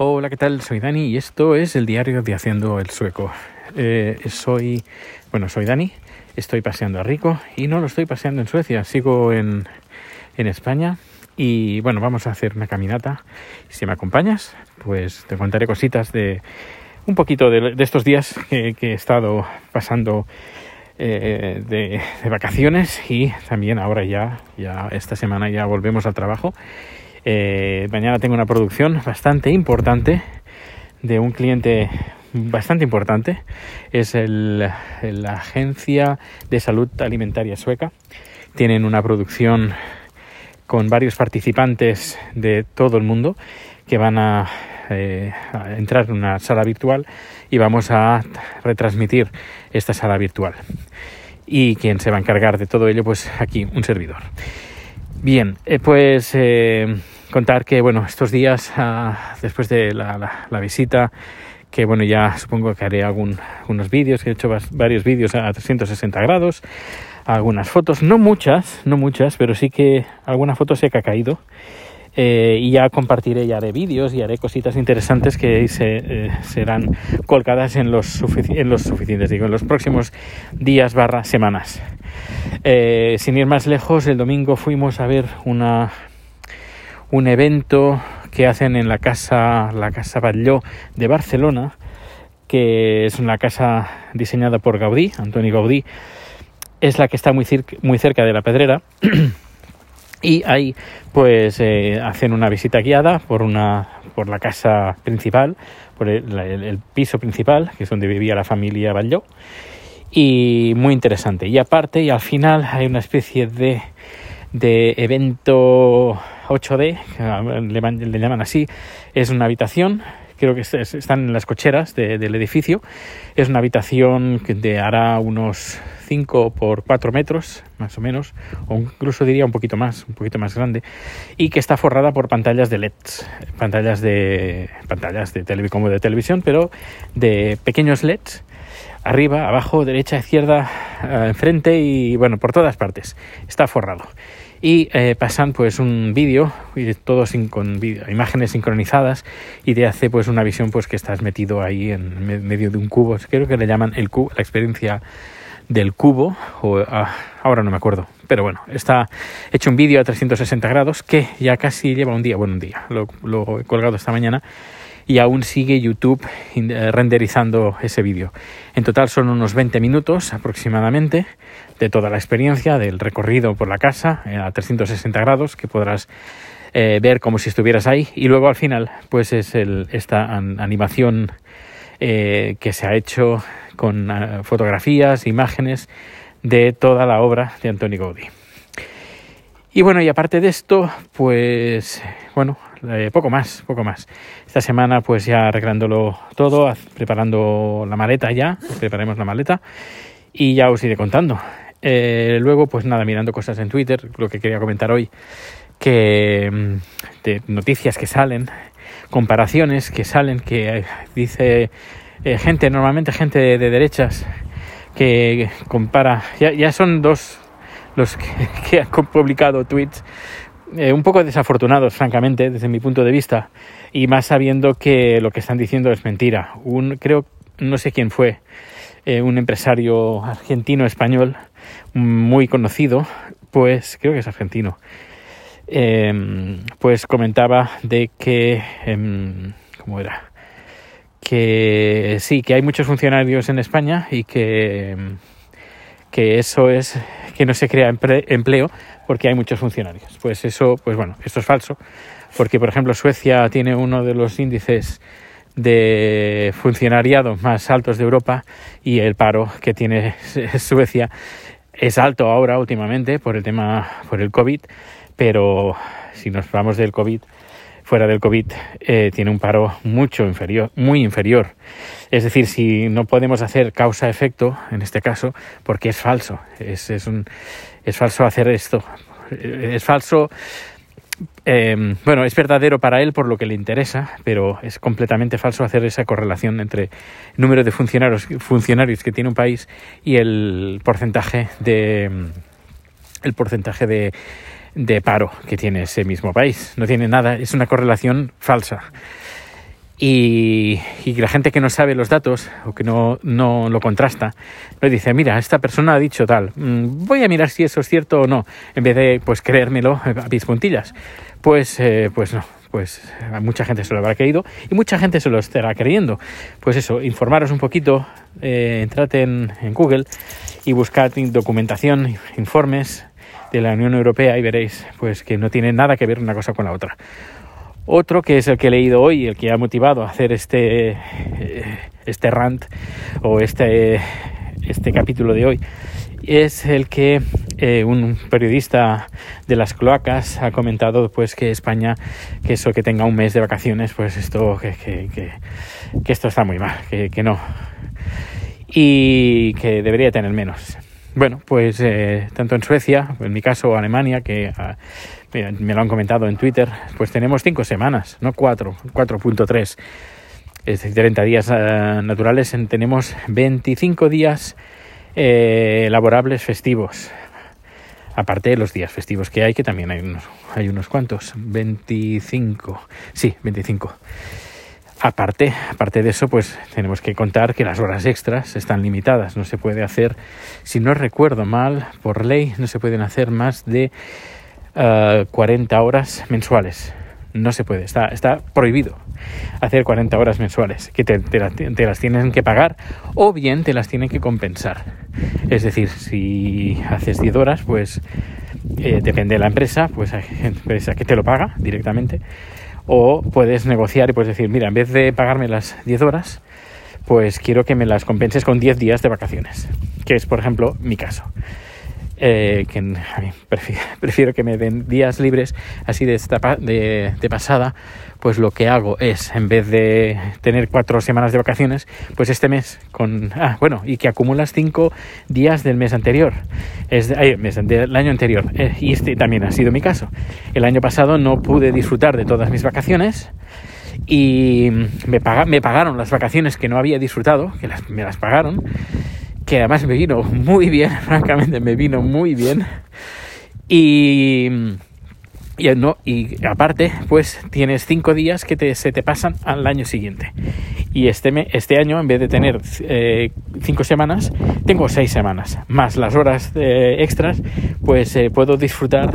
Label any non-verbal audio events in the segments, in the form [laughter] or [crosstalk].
Hola, ¿qué tal? Soy Dani y esto es el diario de Haciendo el Sueco. Eh, soy, bueno, soy Dani, estoy paseando a Rico y no lo estoy paseando en Suecia, sigo en, en España y bueno, vamos a hacer una caminata. Si me acompañas, pues te contaré cositas de un poquito de, estos días que, he estado pasando eh, de, de, vacaciones y también ahora ya, ya esta semana ya volvemos al trabajo. Eh, mañana tengo una producción bastante importante de un cliente bastante importante. Es la Agencia de Salud Alimentaria Sueca. Tienen una producción con varios participantes de todo el mundo que van a, eh, a, entrar en una sala virtual y vamos a retransmitir esta sala virtual. Y quien se va a encargar de todo ello, pues aquí un servidor. Bien, eh, pues eh, contar que bueno, estos días ah, después de la, visita, que bueno, ya supongo que haré algún, algunos vídeos, que he hecho varios vídeos a 360 grados, algunas fotos, no muchas, no muchas, pero sí que alguna foto que ha caído. Eh, y ya compartiré y haré vídeos y haré cositas interesantes que se, eh, serán colgadas en los, en los suficientes, digo, en los próximos días barra semanas. Eh, sin ir más lejos, el domingo fuimos a ver una, un evento que hacen en la casa, la casa Batlló de Barcelona, que es una casa diseñada por Gaudí, Antoni Gaudí, es la que está muy, muy cerca de la Pedrera. [clears throat] y ahí pues eh, hacen una visita guiada por una por la casa principal por el, el, piso principal que es donde vivía la familia Batlló y muy interesante. Y aparte, y al final hay una especie de, de evento 8D, le, le, llaman así, es una habitación, creo que están en las cocheras de, del edificio, es una habitación que de hará unos 5 por 4 metros, más o menos, o incluso diría un poquito más, un poquito más grande, y que está forrada por pantallas de LEDs, pantallas de pantallas de tele, como de televisión, pero de pequeños LEDs arriba, abajo, derecha, izquierda, eh, enfrente y bueno, por todas partes. Está forrado. Y eh, pasan pues un vídeo, y todo sin, con video, imágenes sincronizadas y te hace pues una visión pues que estás metido ahí en medio de un cubo. Creo que le llaman el cubo, la experiencia del cubo, o ah, ahora no me acuerdo. Pero bueno, está hecho un vídeo a 360 grados que ya casi lleva un día, bueno, un día, lo, lo he colgado esta mañana y aún sigue YouTube eh, renderizando ese vídeo. En total son unos 20 minutos aproximadamente de toda la experiencia del recorrido por la casa eh, a 360 grados que podrás eh, ver como si estuvieras ahí y luego al final pues es el, esta an animación que se ha hecho con fotografías, imágenes de toda la obra de Antonio Gaudí. Y bueno, y aparte de esto, pues bueno, eh, poco más, poco más. Esta semana pues ya arreglándolo todo, preparando la maleta ya, preparemos la maleta y ya os iré contando. Eh, luego pues nada, mirando cosas en Twitter, lo que quería comentar hoy, que mm, de noticias que salen, comparaciones que salen, que dice eh, gente, normalmente gente de, de derechas, que compara, ya, ya son dos los [laughs] que, han publicado tweets eh, un poco desafortunados, francamente, desde mi punto de vista, y más sabiendo que lo que están diciendo es mentira. Un, creo, no sé quién fue, eh, un empresario argentino español muy conocido, pues creo que es argentino, eh, pues comentaba de que, eh, ¿cómo era? Que sí, que hay muchos funcionarios en España y que, que eso es que no se crea empleo porque hay muchos funcionarios. Pues eso, pues bueno, esto es falso, porque por ejemplo Suecia tiene uno de los índices de funcionariado más altos de Europa y el paro que tiene [laughs] Suecia es alto ahora últimamente por el tema por el COVID, pero si nos vamos del COVID fuera del COVID eh, tiene un paro mucho inferior, muy inferior. Es decir, si no podemos hacer causa-efecto, en este caso, porque es falso, es, es, un, es falso hacer esto, es falso eh, bueno, es verdadero para él por lo que le interesa, pero es completamente falso hacer esa correlación entre número de funcionarios, funcionarios que tiene un país y el porcentaje de el porcentaje de, de paro que tiene ese mismo país. No tiene nada, es una correlación falsa. Y, la gente que no sabe los datos o que no, no lo contrasta, no dice, mira, esta persona ha dicho tal, mm, voy a mirar si eso es cierto o no, en vez de pues creérmelo a pis puntillas. Pues, eh, pues no, pues mucha gente se lo habrá creído y mucha gente se lo estará creyendo. Pues eso, informaros un poquito, eh, en, en, Google y buscad documentación, informes de la Unión Europea y veréis pues que no tiene nada que ver una cosa con la otra. Otro que es el que he leído hoy, el que ha motivado a hacer este, eh, este rant o este, este capítulo de hoy, es el que eh, un periodista de las cloacas ha comentado pues que España que eso que tenga un mes de vacaciones pues esto que, que, que, esto está muy mal que, que, no y que debería tener menos bueno pues eh, tanto en Suecia en mi caso Alemania que ah, me lo han comentado en Twitter, pues tenemos cinco semanas, no cuatro, 4.3. Es decir, 30 días eh, naturales, tenemos 25 días eh, laborables festivos. Aparte de los días festivos que hay, que también hay unos, hay unos cuantos, 25, sí, 25. Aparte, aparte de eso, pues tenemos que contar que las horas extras están limitadas. No se puede hacer, si no recuerdo mal, por ley, no se pueden hacer más de 40 eh, horas mensuales. No se puede, está, está prohibido hacer 40 horas mensuales, que te, las tienen que pagar o bien te las tienen que compensar. Es decir, si haces 10 horas, pues eh, depende de la empresa, pues hay empresa que te lo paga directamente, o puedes negociar y puedes decir, mira, en vez de pagarme las 10 horas, pues quiero que me las compenses con 10 días de vacaciones, que es, por ejemplo, mi caso. Eh, que [laughs] [laughs] prefiero, que me den días libres así de, de, pasada, pues lo que hago es, en vez de tener cuatro semanas de vacaciones, pues este mes con... Ah, bueno, y que acumulas cinco días del mes anterior, es del año anterior, eh, y este también ha sido mi caso. El año pasado no pude disfrutar de todas mis vacaciones, y me, me pagaron las vacaciones que no había disfrutado, que me las pagaron, que además me vino muy bien, [laughs] francamente me vino muy bien. Y, y, no, y aparte, pues tienes cinco días que se te pasan al año siguiente. Y este, este año, en vez de tener eh, cinco semanas, tengo seis semanas. Más las horas eh, extras, pues eh, puedo disfrutar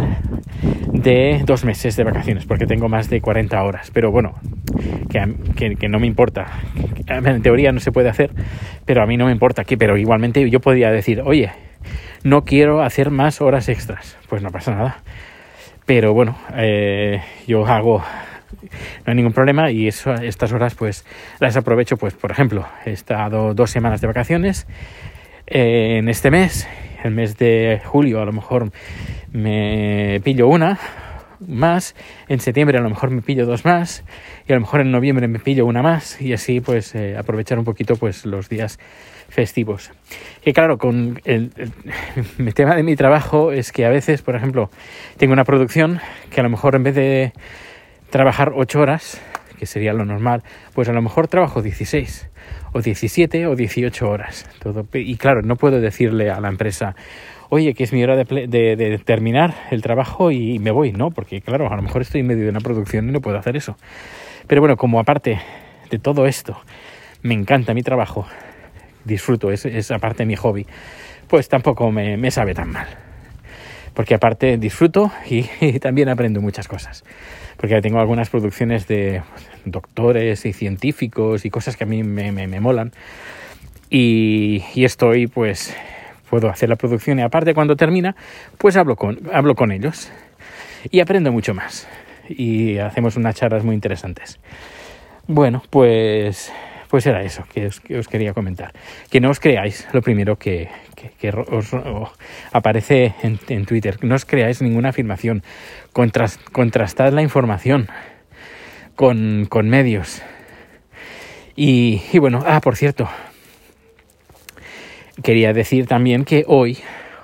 de dos meses de vacaciones, porque tengo más de 40 horas. Pero bueno, que, que, no me importa. En teoría no se puede hacer, pero a mí no me importa aquí. Pero igualmente yo podría decir, oye, no quiero hacer más horas extras. Pues no pasa nada. Pero bueno, eh, yo hago, no hay ningún problema y eso, estas horas pues las aprovecho. Pues por ejemplo, he estado dos semanas de vacaciones eh, en este mes. El mes de julio a lo mejor me pillo una más, en septiembre a lo mejor me pillo dos más y a lo mejor en noviembre me pillo una más y así pues eh, aprovechar un poquito pues los días festivos. Y claro, con el, [laughs] el, tema de mi trabajo es que a veces, por ejemplo, tengo una producción que a lo mejor en vez de trabajar ocho horas, que sería lo normal, pues a lo mejor trabajo 16 o 17 o 18 horas. Todo, y claro, no puedo decirle a la empresa, oye, que es mi hora de, terminar el trabajo y me voy, ¿no? Porque claro, a lo mejor estoy en medio de una producción y no puedo hacer eso. Pero bueno, como aparte de todo esto, me encanta mi trabajo, disfruto, es, aparte mi hobby, pues tampoco me, sabe tan mal. Porque aparte disfruto y, también aprendo muchas cosas. Porque tengo algunas producciones de doctores y científicos y cosas que a mí me, me, molan. Y, y estoy pues puedo hacer la producción y aparte cuando termina, pues hablo con, hablo con ellos y aprendo mucho más y hacemos unas charlas muy interesantes. Bueno, pues, pues era eso que os, quería comentar. Que no os creáis lo primero que, os, aparece en, Twitter. No os creáis ninguna afirmación. contrastad la información con, con medios. Y, y bueno, ah, por cierto, Quería decir también que hoy,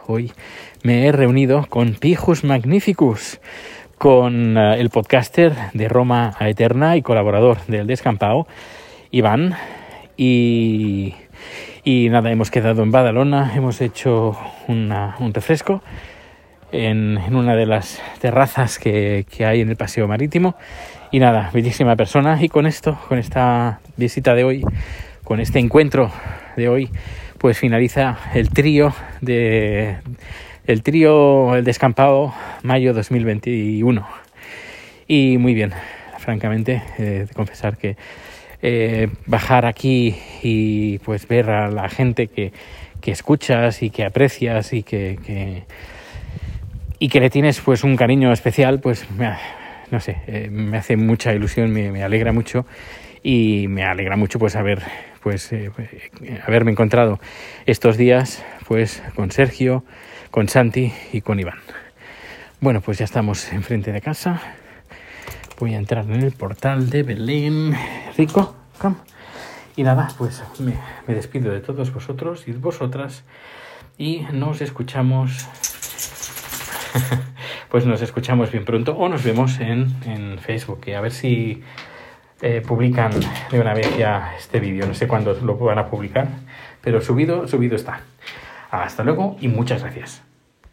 hoy me he reunido con Pijus Magnificus, con eh, el podcaster de Roma a Eterna y colaborador del Descampado, Iván, y, nada, hemos quedado en Badalona, hemos hecho un refresco en, una de las terrazas que hay en el paseo marítimo Y nada, bellísima persona. Y con esto, con esta visita de hoy, con este encuentro de hoy, pues finaliza el trío de el trío El Descampado mayo 2021. Y muy bien, francamente, de confesar que eh, bajar aquí y pues ver a la gente que, que escuchas y que aprecias y que, que, y que le tienes pues un cariño especial, pues me, no sé, eh, me hace mucha ilusión, me, me, alegra mucho y me alegra mucho pues haber pues eh, haberme encontrado estos días pues con Sergio, con Santi y con Iván. Bueno, pues ya estamos enfrente de casa. Voy a entrar en el portal de Belén. Rico. Y nada, pues me, me despido de todos vosotros y vosotras y nos escuchamos [laughs] pues nos escuchamos bien pronto o nos vemos en, en Facebook a ver si eh, publican de una vez ya este vídeo. No sé cuándo lo van a publicar, pero subido, subido está. Hasta luego y muchas gracias.